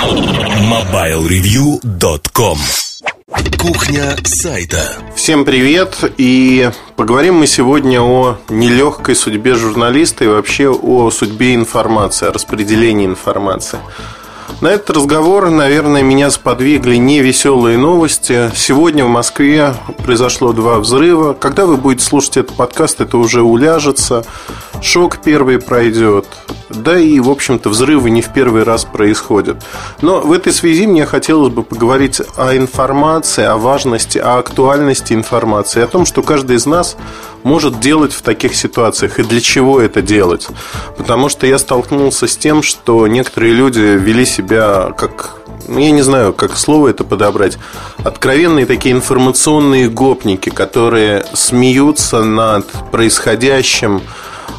MobileReview.com Кухня сайта Всем привет и поговорим мы сегодня о нелегкой судьбе журналиста и вообще о судьбе информации, о распределении информации. На этот разговор, наверное, меня сподвигли невеселые новости. Сегодня в Москве произошло два взрыва. Когда вы будете слушать этот подкаст, это уже уляжется. Шок первый пройдет. Да и, в общем-то, взрывы не в первый раз происходят. Но в этой связи мне хотелось бы поговорить о информации, о важности, о актуальности информации, о том, что каждый из нас может делать в таких ситуациях и для чего это делать. Потому что я столкнулся с тем, что некоторые люди вели себя как ну, я не знаю, как слово это подобрать, откровенные такие информационные гопники, которые смеются над происходящим,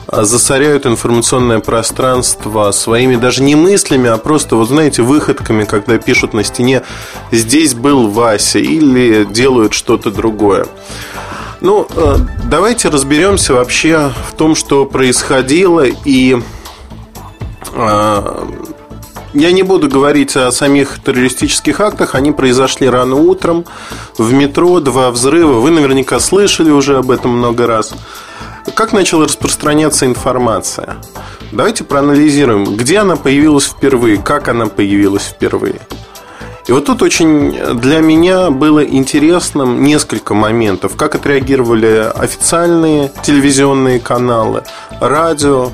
а, засоряют информационное пространство своими даже не мыслями, а просто, вот знаете, выходками, когда пишут на стене «здесь был Вася» или делают что-то другое. Ну, э, давайте разберемся вообще в том, что происходило и э, я не буду говорить о самих террористических актах. Они произошли рано утром в метро, два взрыва. Вы наверняка слышали уже об этом много раз. Как начала распространяться информация? Давайте проанализируем, где она появилась впервые, как она появилась впервые. И вот тут очень для меня было интересным несколько моментов. Как отреагировали официальные телевизионные каналы, радио,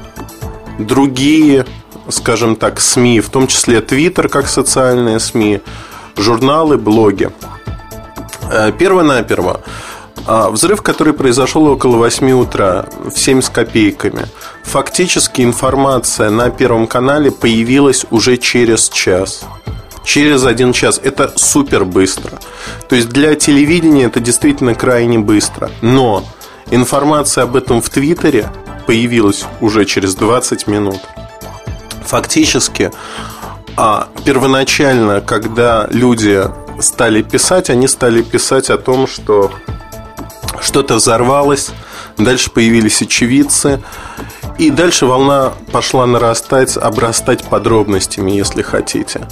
другие, скажем так, СМИ, в том числе Твиттер как социальные СМИ, журналы, блоги. Э, Перво-наперво. А, взрыв, который произошел около 8 утра, в 7 с копейками. Фактически информация на Первом канале появилась уже через час через один час. Это супер быстро. То есть для телевидения это действительно крайне быстро. Но информация об этом в Твиттере появилась уже через 20 минут. Фактически, а первоначально, когда люди стали писать, они стали писать о том, что что-то взорвалось, дальше появились очевидцы, и дальше волна пошла нарастать, обрастать подробностями, если хотите.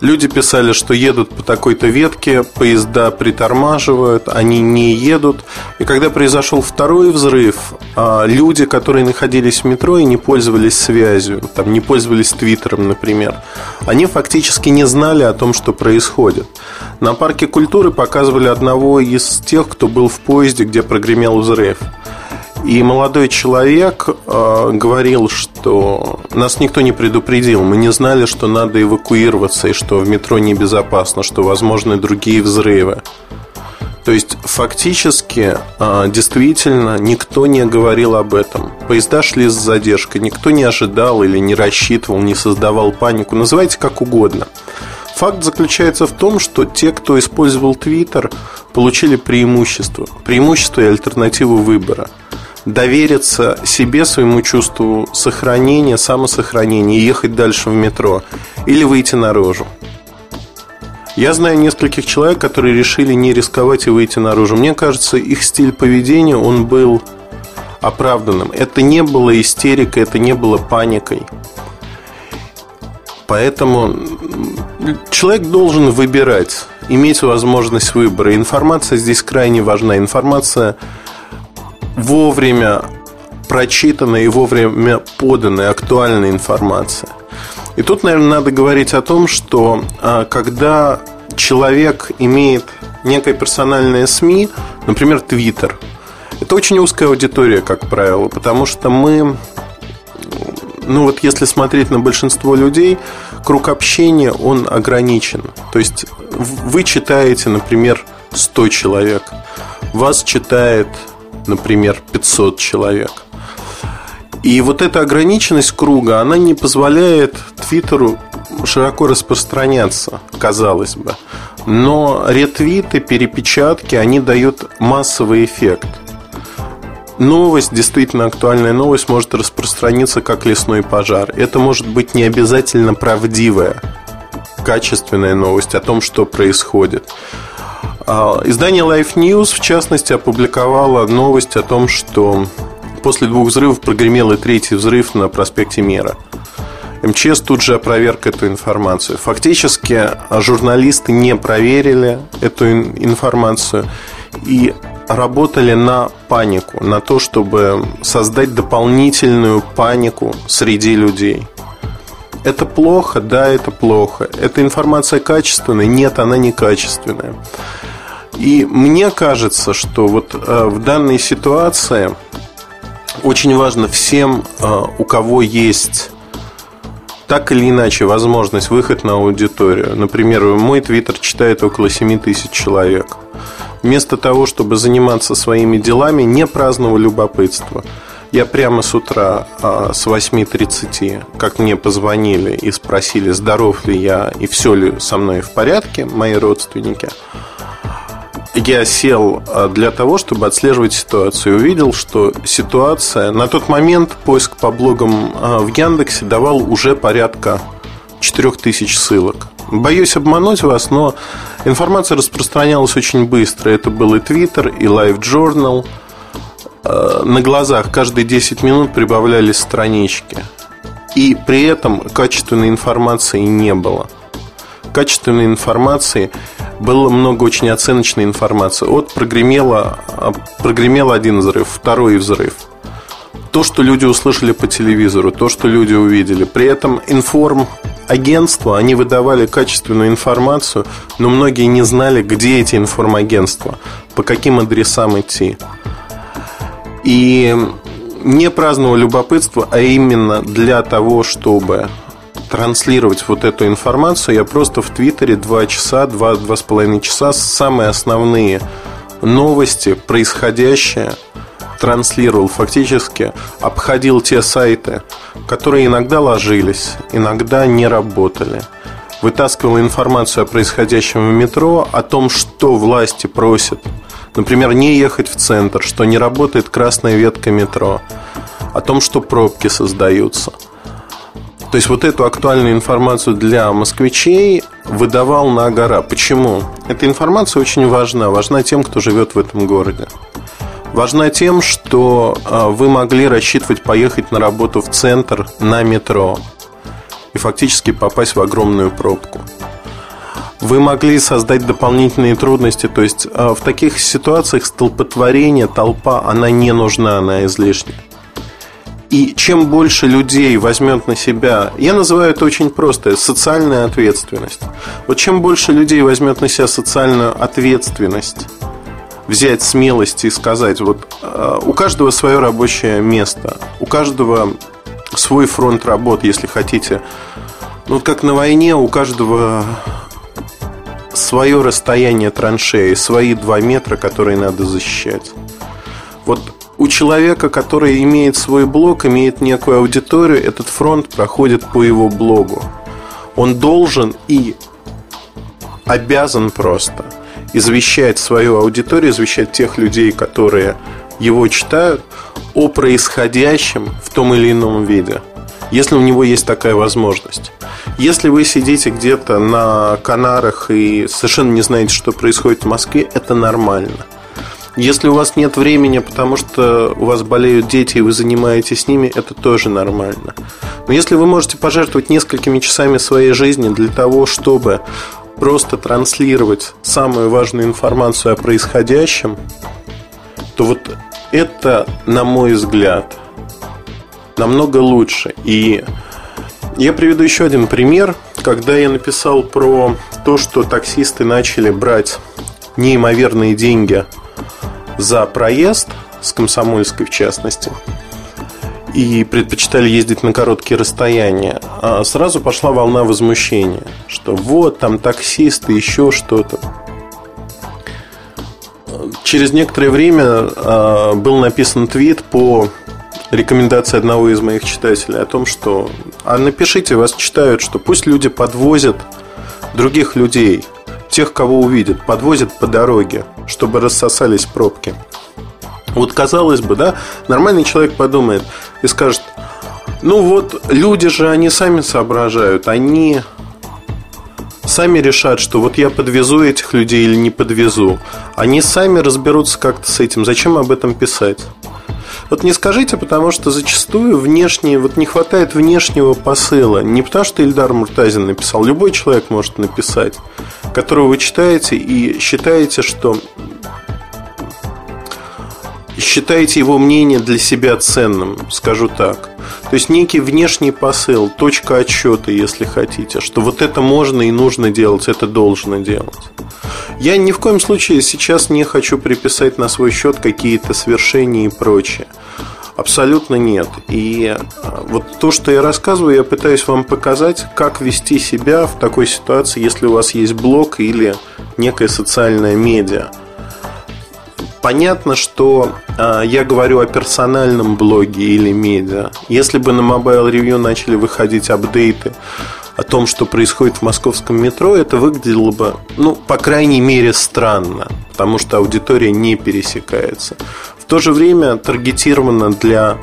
Люди писали, что едут по такой-то ветке, поезда притормаживают, они не едут. И когда произошел второй взрыв, а, люди, которые находились в метро и не пользовались связью, там, не пользовались Твиттером, например, они фактически не знали о том, что происходит. На парке культуры показывали одного из тех, кто был в поезде, где прогремел взрыв. И молодой человек э, говорил, что нас никто не предупредил. Мы не знали, что надо эвакуироваться и что в метро небезопасно, что возможны другие взрывы. То есть фактически э, действительно никто не говорил об этом. Поезда шли с задержкой, никто не ожидал или не рассчитывал, не создавал панику. Называйте как угодно. Факт заключается в том, что те, кто использовал Твиттер, получили преимущество. Преимущество и альтернативу выбора довериться себе, своему чувству сохранения, самосохранения и ехать дальше в метро или выйти наружу. Я знаю нескольких человек, которые решили не рисковать и выйти наружу. Мне кажется, их стиль поведения, он был оправданным. Это не было истерикой, это не было паникой. Поэтому человек должен выбирать, иметь возможность выбора. Информация здесь крайне важна. Информация вовремя прочитанная и вовремя поданная актуальная информация. И тут, наверное, надо говорить о том, что а, когда человек имеет некое персональное СМИ, например, Твиттер, это очень узкая аудитория, как правило, потому что мы, ну вот если смотреть на большинство людей, круг общения, он ограничен. То есть вы читаете, например, 100 человек, вас читает например, 500 человек. И вот эта ограниченность круга, она не позволяет Твиттеру широко распространяться, казалось бы. Но ретвиты, перепечатки, они дают массовый эффект. Новость, действительно актуальная новость, может распространиться как лесной пожар. Это может быть не обязательно правдивая, качественная новость о том, что происходит. А, издание Life News, в частности, опубликовало новость о том, что после двух взрывов прогремел и третий взрыв на проспекте Мера. МЧС тут же опроверг эту информацию. Фактически журналисты не проверили эту информацию и работали на панику, на то, чтобы создать дополнительную панику среди людей. Это плохо? Да, это плохо. Эта информация качественная? Нет, она не качественная. И мне кажется, что вот э, в данной ситуации очень важно всем, э, у кого есть так или иначе возможность выход на аудиторию. Например, мой твиттер читает около 7 тысяч человек. Вместо того, чтобы заниматься своими делами, не праздного любопытства – я прямо с утра а, с 8.30, как мне позвонили и спросили, здоров ли я и все ли со мной в порядке, мои родственники, я сел а, для того, чтобы отслеживать ситуацию. Увидел, что ситуация... На тот момент поиск по блогам а, в Яндексе давал уже порядка 4000 ссылок. Боюсь обмануть вас, но информация распространялась очень быстро. Это был и Twitter, и Live Journal – Э, на глазах каждые 10 минут прибавлялись странички. И при этом качественной информации не было. Качественной информации было много очень оценочной информации. Вот прогремело, а, прогремел один взрыв, второй взрыв. То, что люди услышали по телевизору, то, что люди увидели. При этом информ агентства, они выдавали качественную информацию, но многие не знали, где эти информагентства, по каким адресам идти. И не праздного любопытства, а именно для того, чтобы транслировать вот эту информацию, я просто в Твиттере два часа, два, два с половиной часа самые основные новости, происходящее, транслировал фактически, обходил те сайты, которые иногда ложились, иногда не работали. Вытаскивал информацию о происходящем в метро, о том, что власти просят – Например, не ехать в центр, что не работает красная ветка метро, о том, что пробки создаются. То есть вот эту актуальную информацию для москвичей выдавал на гора. Почему? Эта информация очень важна. Важна тем, кто живет в этом городе. Важна тем, что а, вы могли рассчитывать поехать на работу в центр на метро и фактически попасть в огромную пробку вы могли создать дополнительные трудности. То есть а, в таких ситуациях столпотворение, толпа, она не нужна, она излишняя. И чем больше людей возьмет на себя, я называю это очень просто, социальная ответственность. Вот чем больше людей возьмет на себя социальную ответственность, взять смелость и сказать, вот а, у каждого свое рабочее место, у каждого свой фронт работ, если хотите. Ну, вот как на войне, у каждого свое расстояние траншеи, свои два метра, которые надо защищать. Вот у человека, который имеет свой блог, имеет некую аудиторию, этот фронт проходит по его блогу. Он должен и обязан просто извещать свою аудиторию, извещать тех людей, которые его читают, о происходящем в том или ином виде, если у него есть такая возможность. Если вы сидите где-то на Канарах и совершенно не знаете, что происходит в Москве, это нормально. Если у вас нет времени, потому что у вас болеют дети, и вы занимаетесь с ними, это тоже нормально. Но если вы можете пожертвовать несколькими часами своей жизни для того, чтобы просто транслировать самую важную информацию о происходящем, то вот это, на мой взгляд, намного лучше. И я приведу еще один пример. Когда я написал про то, что таксисты начали брать неимоверные деньги за проезд, с Комсомольской в частности, и предпочитали ездить на короткие расстояния, а сразу пошла волна возмущения, что вот там таксисты, еще что-то. Через некоторое время а, был написан твит по рекомендация одного из моих читателей о том, что а напишите, вас читают, что пусть люди подвозят других людей, тех, кого увидят, подвозят по дороге, чтобы рассосались пробки. Вот казалось бы, да, нормальный человек подумает и скажет, ну вот люди же, они сами соображают, они сами решат, что вот я подвезу этих людей или не подвезу. Они сами разберутся как-то с этим. Зачем об этом писать? Вот не скажите, потому что зачастую внешне, вот не хватает внешнего посыла. Не потому что Ильдар Муртазин написал, любой человек может написать, которого вы читаете и считаете, что считаете его мнение для себя ценным, скажу так. То есть некий внешний посыл, точка отсчета, если хотите, что вот это можно и нужно делать, это должно делать. Я ни в коем случае сейчас не хочу приписать на свой счет какие-то свершения и прочее. Абсолютно нет. И а, вот то, что я рассказываю, я пытаюсь вам показать, как вести себя в такой ситуации, если у вас есть блог или некая социальная медиа. Понятно, что э, я говорю о персональном блоге или медиа. Если бы на Mobile Review начали выходить апдейты о том, что происходит в московском метро, это выглядело бы, ну, по крайней мере, странно, потому что аудитория не пересекается. В то же время таргетировано для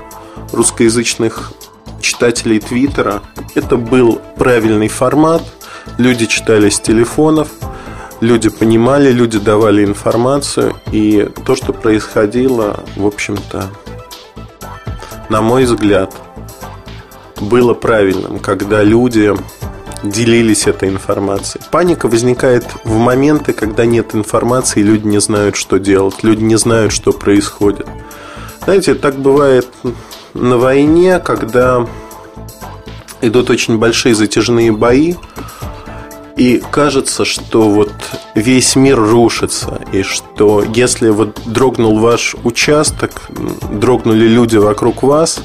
русскоязычных читателей Твиттера это был правильный формат, люди читали с телефонов – люди понимали, люди давали информацию, и то, что происходило, в общем-то, на мой взгляд, было правильным, когда люди делились этой информацией. Паника возникает в моменты, когда нет информации, люди не знают, что делать, люди не знают, что происходит. Знаете, так бывает на войне, когда идут очень большие затяжные бои, и кажется, что вот весь мир рушится, и что если вот дрогнул ваш участок, дрогнули люди вокруг вас,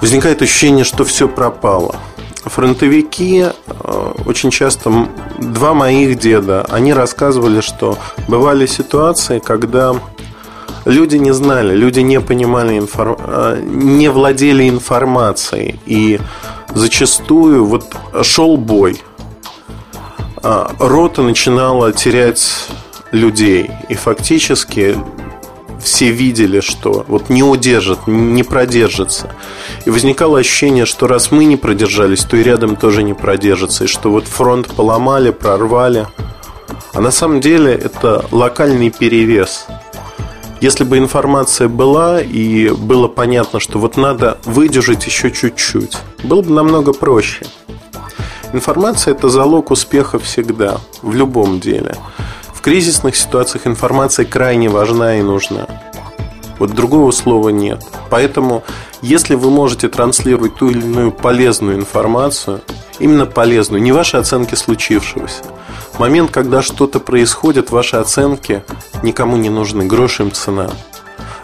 возникает ощущение, что все пропало. Фронтовики э, очень часто, два моих деда, они рассказывали, что бывали ситуации, когда люди не знали, люди не понимали, э, не владели информацией. И зачастую вот шел бой, рота начинала терять людей. И фактически все видели, что вот не удержит, не продержится. И возникало ощущение, что раз мы не продержались, то и рядом тоже не продержится. И что вот фронт поломали, прорвали. А на самом деле это локальный перевес. Если бы информация была и было понятно, что вот надо выдержать еще чуть-чуть, было бы намного проще. Информация – это залог успеха всегда, в любом деле. В кризисных ситуациях информация крайне важна и нужна. Вот другого слова нет. Поэтому, если вы можете транслировать ту или иную полезную информацию, именно полезную, не ваши оценки случившегося. Момент, когда что-то происходит, ваши оценки никому не нужны, грош им цена.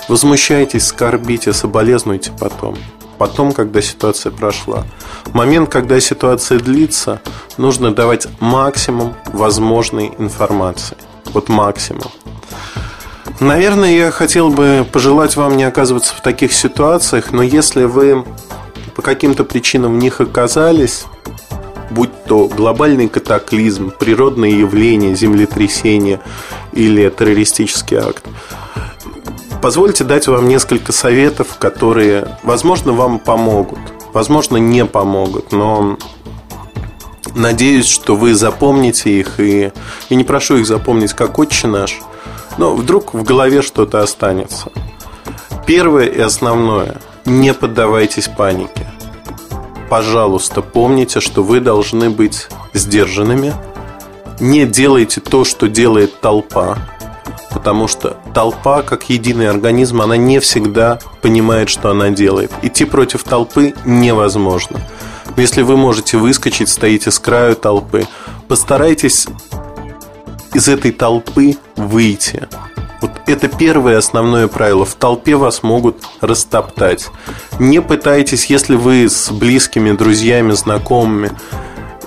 Возмущайтесь, скорбите, соболезнуйте потом потом, когда ситуация прошла. Момент, когда ситуация длится, нужно давать максимум возможной информации. Вот максимум. Наверное, я хотел бы пожелать вам не оказываться в таких ситуациях, но если вы по каким-то причинам в них оказались, будь то глобальный катаклизм, природное явление, землетрясение или террористический акт, Позвольте дать вам несколько советов, которые, возможно, вам помогут, возможно, не помогут, но надеюсь, что вы запомните их и, и не прошу их запомнить как отче наш, но вдруг в голове что-то останется. Первое и основное – не поддавайтесь панике. Пожалуйста, помните, что вы должны быть сдержанными. Не делайте то, что делает толпа потому что толпа, как единый организм, она не всегда понимает, что она делает. Идти против толпы невозможно. Но если вы можете выскочить, стоите с краю толпы, постарайтесь из этой толпы выйти. Вот это первое основное правило. В толпе вас могут растоптать. Не пытайтесь, если вы с близкими, друзьями, знакомыми,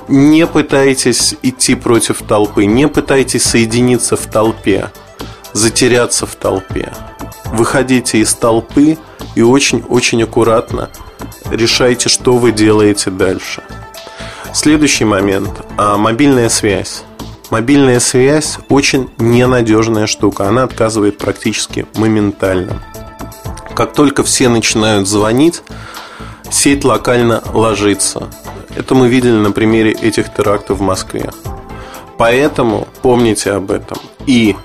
не пытайтесь идти против толпы, не пытайтесь соединиться в толпе затеряться в толпе. Выходите из толпы и очень-очень аккуратно решайте, что вы делаете дальше. Следующий момент. А, мобильная связь. Мобильная связь очень ненадежная штука. Она отказывает практически моментально. Как только все начинают звонить, сеть локально ложится. Это мы видели на примере этих терактов в Москве. Поэтому помните об этом. И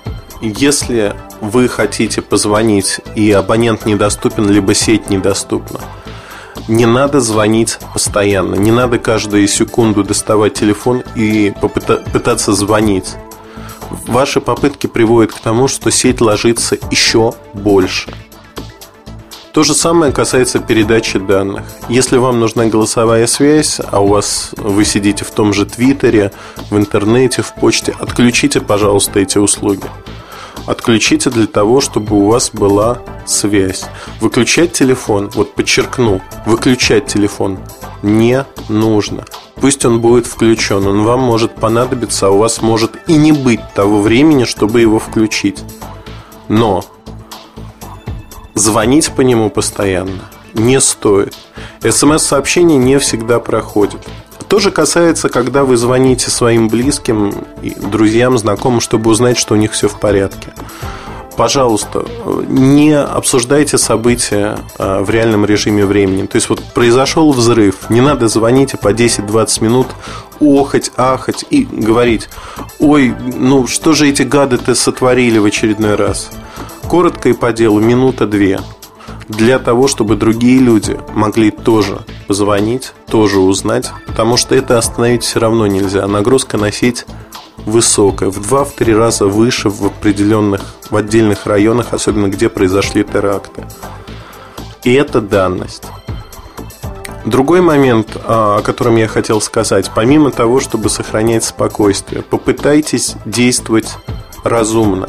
если вы хотите позвонить, и абонент недоступен, либо сеть недоступна, не надо звонить постоянно, не надо каждую секунду доставать телефон и пытаться звонить. Ваши попытки приводят к тому, что сеть ложится еще больше. То же самое касается передачи данных. Если вам нужна голосовая связь, а у вас вы сидите в том же Твиттере, в интернете, в почте, отключите, пожалуйста, эти услуги. Отключите для того, чтобы у вас была связь. Выключать телефон, вот подчеркну, выключать телефон не нужно. Пусть он будет включен, он вам может понадобиться, а у вас может и не быть того времени, чтобы его включить. Но звонить по нему постоянно не стоит. СМС-сообщение не всегда проходит. То же касается, когда вы звоните своим близким, друзьям, знакомым, чтобы узнать, что у них все в порядке. Пожалуйста, не обсуждайте события а, в реальном режиме времени. То есть вот произошел взрыв, не надо звонить по 10-20 минут, охать, ахать и говорить, ой, ну что же эти гады-то сотворили в очередной раз. Коротко и по делу, минута-две для того, чтобы другие люди могли тоже позвонить, тоже узнать, потому что это остановить все равно нельзя. Нагрузка на сеть высокая, в 2-3 раза выше в определенных, в отдельных районах, особенно где произошли теракты. И это данность. Другой момент, а, о котором я хотел сказать, помимо того, чтобы сохранять спокойствие, попытайтесь действовать разумно.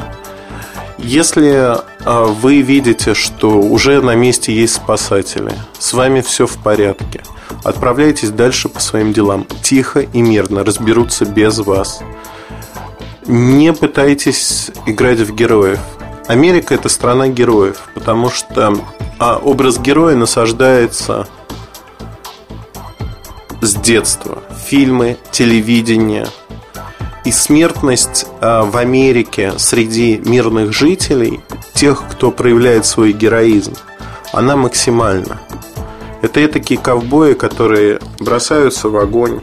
Если а, вы видите, что уже на месте есть спасатели, с вами все в порядке, отправляйтесь дальше по своим делам. Тихо и мирно разберутся без вас. Не пытайтесь играть в героев. Америка это страна героев, потому что а, образ героя насаждается с детства. Фильмы, телевидение – и смертность а, в Америке среди мирных жителей, тех, кто проявляет свой героизм, она максимальна. Это такие ковбои, которые бросаются в огонь,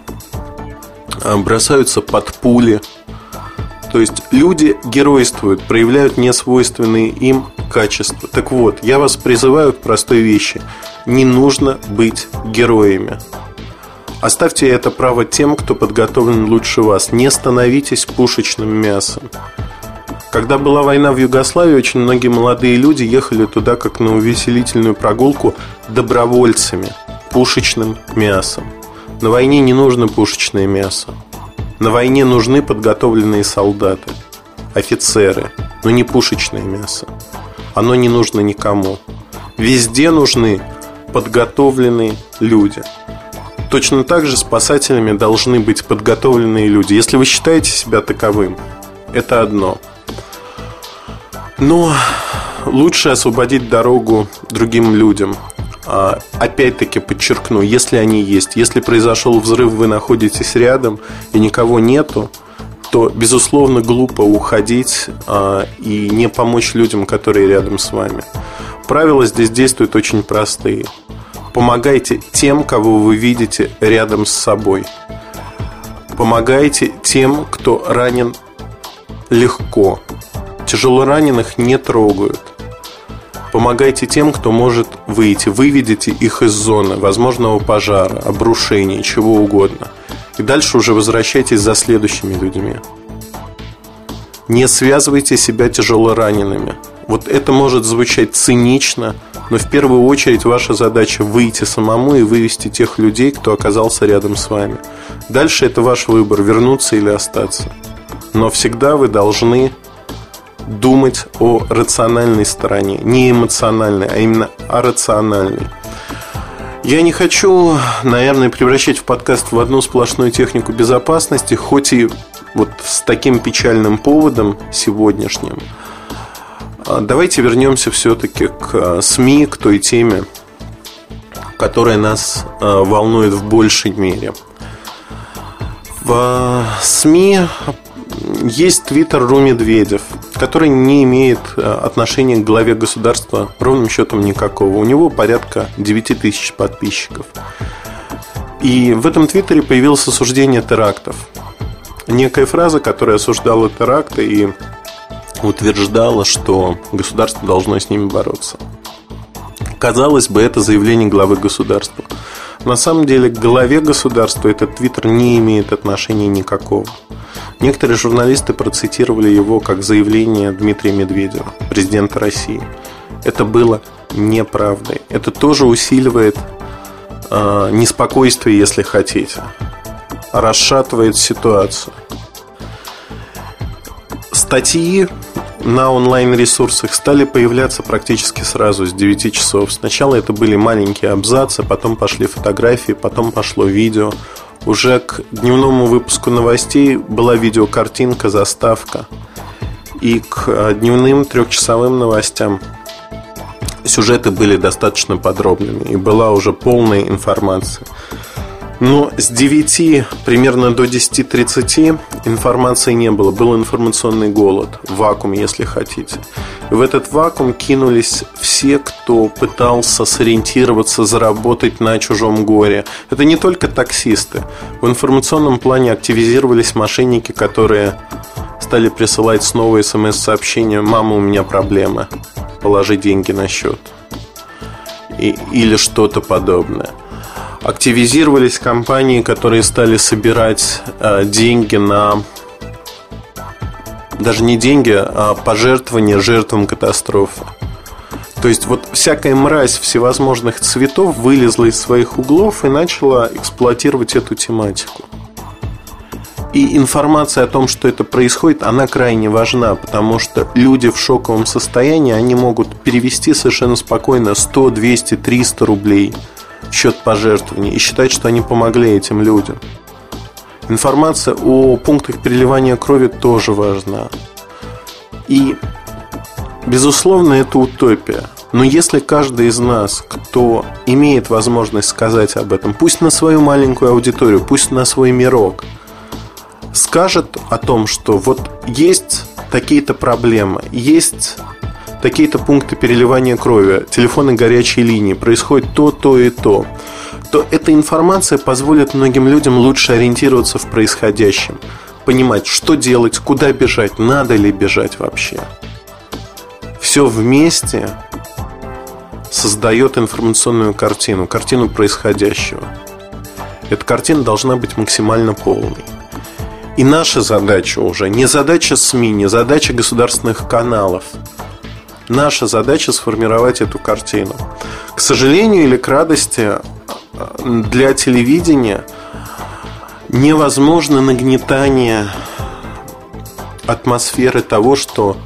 а, бросаются под пули. То есть люди геройствуют, проявляют несвойственные им качества. Так вот, я вас призываю к простой вещи. Не нужно быть героями. Оставьте это право тем, кто подготовлен лучше вас. Не становитесь пушечным мясом. Когда была война в Югославии, очень многие молодые люди ехали туда как на увеселительную прогулку добровольцами, пушечным мясом. На войне не нужно пушечное мясо. На войне нужны подготовленные солдаты, офицеры, но не пушечное мясо. Оно не нужно никому. Везде нужны подготовленные люди – Точно так же спасателями должны быть подготовленные люди. Если вы считаете себя таковым, это одно. Но лучше освободить дорогу другим людям. А, опять-таки подчеркну, если они есть, если произошел взрыв, вы находитесь рядом и никого нету, то, безусловно, глупо уходить а, и не помочь людям, которые рядом с вами. Правила здесь действуют очень простые. Помогайте тем, кого вы видите рядом с собой. Помогайте тем, кто ранен легко. Тяжело раненых не трогают. Помогайте тем, кто может выйти. Выведите их из зоны возможного пожара, обрушения, чего угодно. И дальше уже возвращайтесь за следующими людьми. Не связывайте себя тяжело ранеными. Вот это может звучать цинично, но в первую очередь ваша задача выйти самому и вывести тех людей, кто оказался рядом с вами. Дальше это ваш выбор, вернуться или остаться. Но всегда вы должны думать о рациональной стороне. Не эмоциональной, а именно о рациональной. Я не хочу, наверное, превращать в подкаст в одну сплошную технику безопасности, хоть и вот с таким печальным поводом сегодняшним – давайте вернемся все-таки к э, СМИ, к той теме, которая нас э, волнует в большей мере. В СМИ есть твиттер Ру Медведев, который не имеет э, отношения к главе государства ровным счетом никакого. У него порядка 9 тысяч подписчиков. И в этом твиттере появилось осуждение терактов. Некая фраза, которая осуждала теракты и утверждала, что государство должно с ними бороться. Казалось бы, это заявление главы государства. На самом деле, к главе государства этот твиттер не имеет отношения никакого. Некоторые журналисты процитировали его как заявление Дмитрия Медведева, президента России. Это было неправдой. Это тоже усиливает э, неспокойствие, если хотите, расшатывает ситуацию. Статьи на онлайн-ресурсах стали появляться практически сразу с 9 часов. Сначала это были маленькие абзацы, потом пошли фотографии, потом пошло видео. Уже к дневному выпуску новостей была видеокартинка, заставка. И к э, дневным трехчасовым новостям сюжеты были достаточно подробными и была уже полная информация. Но с 9 примерно до 10.30 информации не было. Был информационный голод, вакуум, если хотите. в этот вакуум кинулись все, кто пытался сориентироваться, заработать на чужом горе. Это не только таксисты. В информационном плане активизировались мошенники, которые стали присылать снова смс-сообщения «Мама, у меня проблемы, положи деньги на счет» и, или что-то подобное активизировались компании, которые стали собирать э, деньги на даже не деньги, а пожертвования жертвам катастрофы. То есть вот всякая мразь всевозможных цветов вылезла из своих углов и начала эксплуатировать эту тематику. И информация о том, что это происходит, она крайне важна, потому что люди в шоковом состоянии, они могут перевести совершенно спокойно 100, 200, 300 рублей – счет пожертвований и считать, что они помогли этим людям. Информация о пунктах переливания крови тоже важна. И, безусловно, это утопия. Но если каждый из нас, кто имеет возможность сказать об этом, пусть на свою маленькую аудиторию, пусть на свой мирок, скажет о том, что вот есть такие-то проблемы, есть такие-то пункты переливания крови, телефоны горячей линии, происходит то, то и то, то эта информация позволит многим людям лучше ориентироваться в происходящем, понимать, что делать, куда бежать, надо ли бежать вообще. Все вместе создает информационную картину, картину происходящего. Эта картина должна быть максимально полной. И наша задача уже не задача СМИ, не задача государственных каналов – Наша задача сформировать эту картину. К сожалению или к радости, для телевидения невозможно нагнетание атмосферы того, что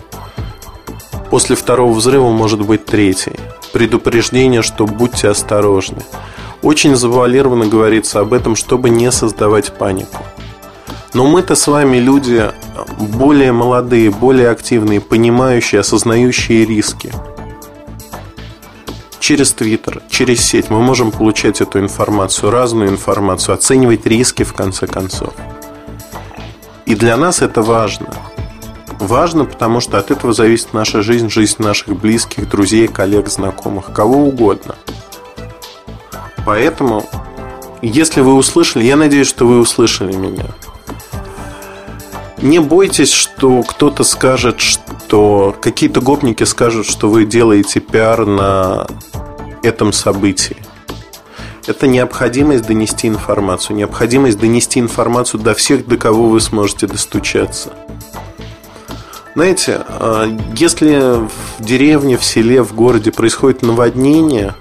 после второго взрыва может быть третий. Предупреждение, что будьте осторожны. Очень завуалированно говорится об этом, чтобы не создавать панику. Но мы-то с вами люди более молодые, более активные, понимающие, осознающие риски. Через Твиттер, через сеть мы можем получать эту информацию, разную информацию, оценивать риски в конце концов. И для нас это важно. Важно, потому что от этого зависит наша жизнь, жизнь наших близких, друзей, коллег, знакомых, кого угодно. Поэтому, если вы услышали, я надеюсь, что вы услышали меня – не бойтесь, что кто-то скажет, что какие-то гопники скажут, что вы делаете пиар на этом событии. Это необходимость донести информацию, необходимость донести информацию до всех, до кого вы сможете достучаться. Знаете, а, если в деревне, в селе, в городе происходит наводнение,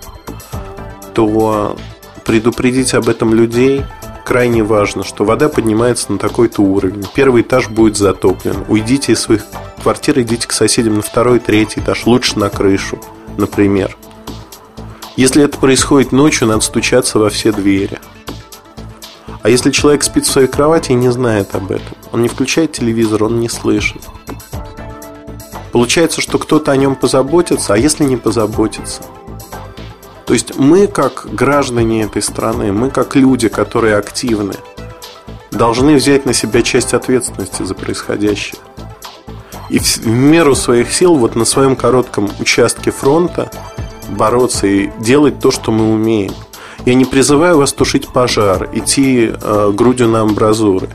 то предупредить об этом людей – крайне важно, что вода поднимается на такой-то уровень. Первый этаж будет затоплен. Уйдите из своих квартир, идите к соседям на второй, третий этаж, лучше на крышу, например. Если это происходит ночью, надо стучаться во все двери. А если человек спит в своей кровати и не знает об этом, он не включает телевизор, он не слышит. Получается, что кто-то о нем позаботится, а если не позаботится – то есть мы, как граждане этой страны, мы, как люди, которые активны, должны взять на себя часть ответственности за происходящее. И в меру своих сил, вот на своем коротком участке фронта бороться и делать то, что мы умеем. Я не призываю вас тушить пожар, идти э, грудью на амбразуры.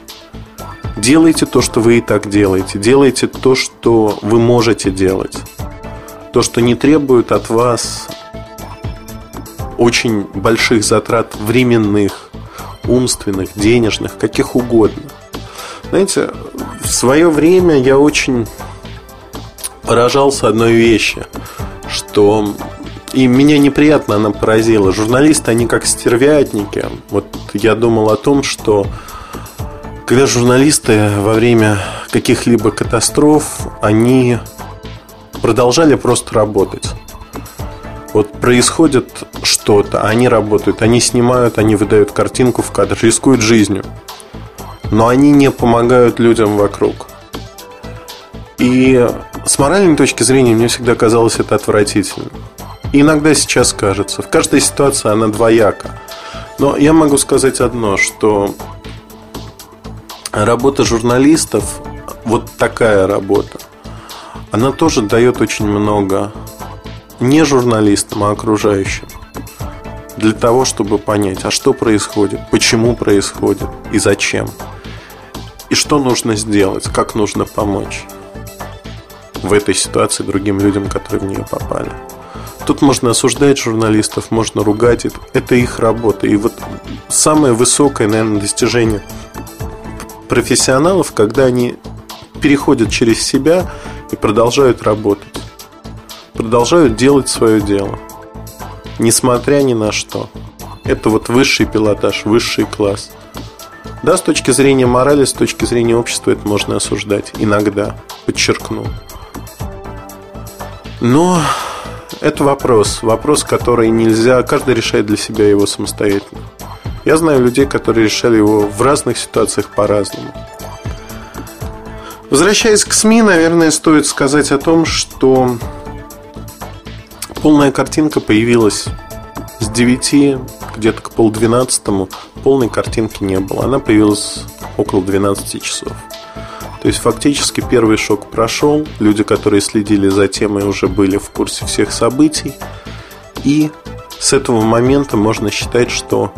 Делайте то, что вы и так делаете. Делайте то, что вы можете делать. То, что не требует от вас очень больших затрат временных, умственных, денежных, каких угодно. Знаете, в свое время я очень поражался одной вещи, что и меня неприятно она поразила. Журналисты, они как стервятники. Вот я думал о том, что когда журналисты во время каких-либо катастроф, они продолжали просто работать. Вот происходит что-то, они работают, они снимают, они выдают картинку в кадр, рискуют жизнью. Но они не помогают людям вокруг. И с моральной точки зрения мне всегда казалось это отвратительным. И иногда сейчас кажется. В каждой ситуации она двояка. Но я могу сказать одно, что работа журналистов, вот такая работа, она тоже дает очень много не журналистам, а окружающим. Для того, чтобы понять, а что происходит, почему происходит и зачем. И что нужно сделать, как нужно помочь в этой ситуации другим людям, которые в нее попали. Тут можно осуждать журналистов, можно ругать. Это их работа. И вот самое высокое, наверное, достижение профессионалов, когда они переходят через себя и продолжают работать. Продолжают делать свое дело. Несмотря ни на что. Это вот высший пилотаж, высший класс. Да, с точки зрения морали, с точки зрения общества это можно осуждать. Иногда. Подчеркну. Но это вопрос. Вопрос, который нельзя... Каждый решает для себя его самостоятельно. Я знаю людей, которые решали его в разных ситуациях по-разному. Возвращаясь к СМИ, наверное, стоит сказать о том, что полная картинка появилась с 9 где-то к полдвенадцатому. Полной картинки не было. Она появилась около 12 часов. То есть фактически первый шок прошел, люди, которые следили за темой, уже были в курсе всех событий. И с этого момента можно считать, что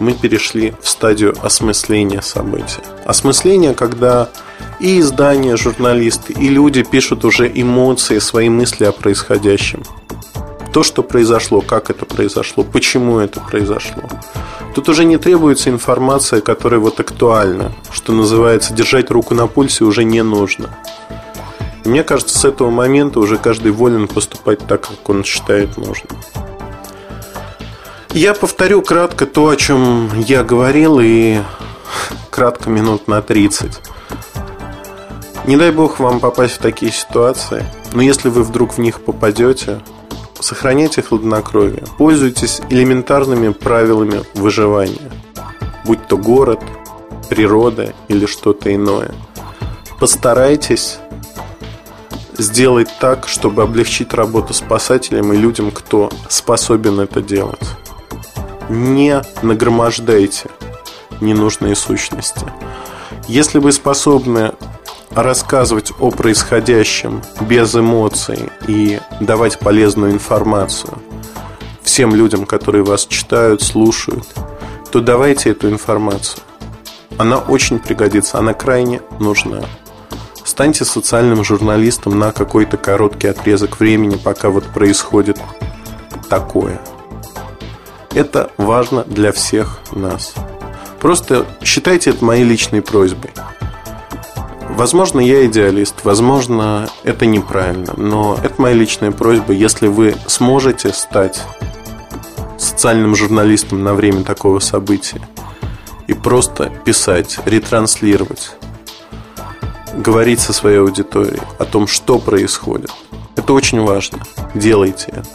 мы перешли в стадию осмысления событий. Осмысление, когда и издания, журналисты, и люди пишут уже эмоции, свои мысли о происходящем. То, что произошло, как это произошло, почему это произошло. Тут уже не требуется информация, которая вот актуальна. Что называется, держать руку на пульсе уже не нужно. И мне кажется, с этого момента уже каждый волен поступать так, как он считает нужным. Я повторю кратко то, о чем я говорил, и кратко минут на 30. Не дай бог вам попасть в такие ситуации, но если вы вдруг в них попадете, Сохраняйте хладнокровие. Пользуйтесь элементарными правилами выживания. Будь то город, природа или что-то иное. Постарайтесь сделать так, чтобы облегчить работу спасателям и людям, кто способен это делать. Не нагромождайте ненужные сущности. Если вы способны рассказывать о происходящем без эмоций и давать полезную информацию всем людям, которые вас читают, слушают, то давайте эту информацию. Она очень пригодится, она крайне нужна. Станьте социальным журналистом на какой-то короткий отрезок времени, пока вот происходит такое. Это важно для всех нас. Просто считайте это моей личной просьбой. Возможно, я идеалист, возможно, это неправильно, но это моя личная просьба. Если вы сможете стать социальным журналистом на время такого события и просто писать, ретранслировать, говорить со своей аудиторией о том, что происходит, это очень важно. Делайте это.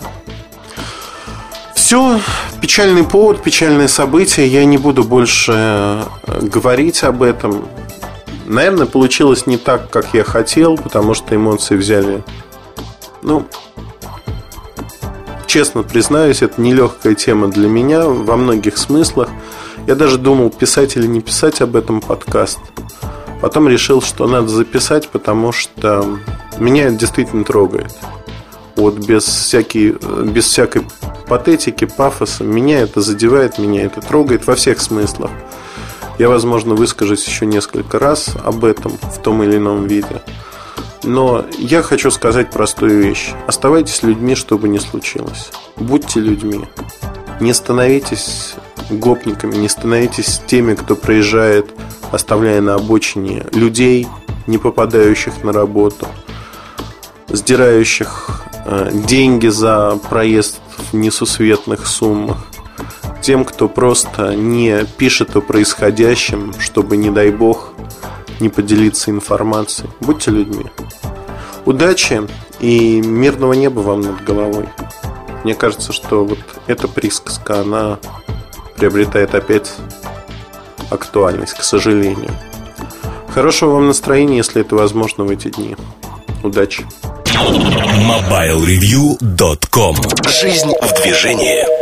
Все, печальный повод, печальное событие. Я не буду больше э, говорить об этом. Наверное, получилось не так, как я хотел, потому что эмоции взяли. Ну, честно признаюсь, это нелегкая тема для меня во многих смыслах. Я даже думал, писать или не писать об этом подкаст. Потом решил, что надо записать, потому что меня это действительно трогает. Вот без, всякой, без всякой патетики, пафоса. Меня это задевает, меня это трогает во всех смыслах. Я, возможно, выскажусь еще несколько раз об этом в том или ином виде. Но я хочу сказать простую вещь. Оставайтесь людьми, что бы ни случилось. Будьте людьми. Не становитесь гопниками, не становитесь теми, кто проезжает, оставляя на обочине людей, не попадающих на работу, сдирающих э, деньги за проезд в несусветных суммах, тем, кто просто не пишет о происходящем, чтобы, не дай бог, не поделиться информацией. Будьте людьми. Удачи и мирного неба вам над головой. Мне кажется, что вот эта присказка, она приобретает опять актуальность, к сожалению. Хорошего вам настроения, если это возможно в эти дни. Удачи! MobileReview.com Жизнь в движении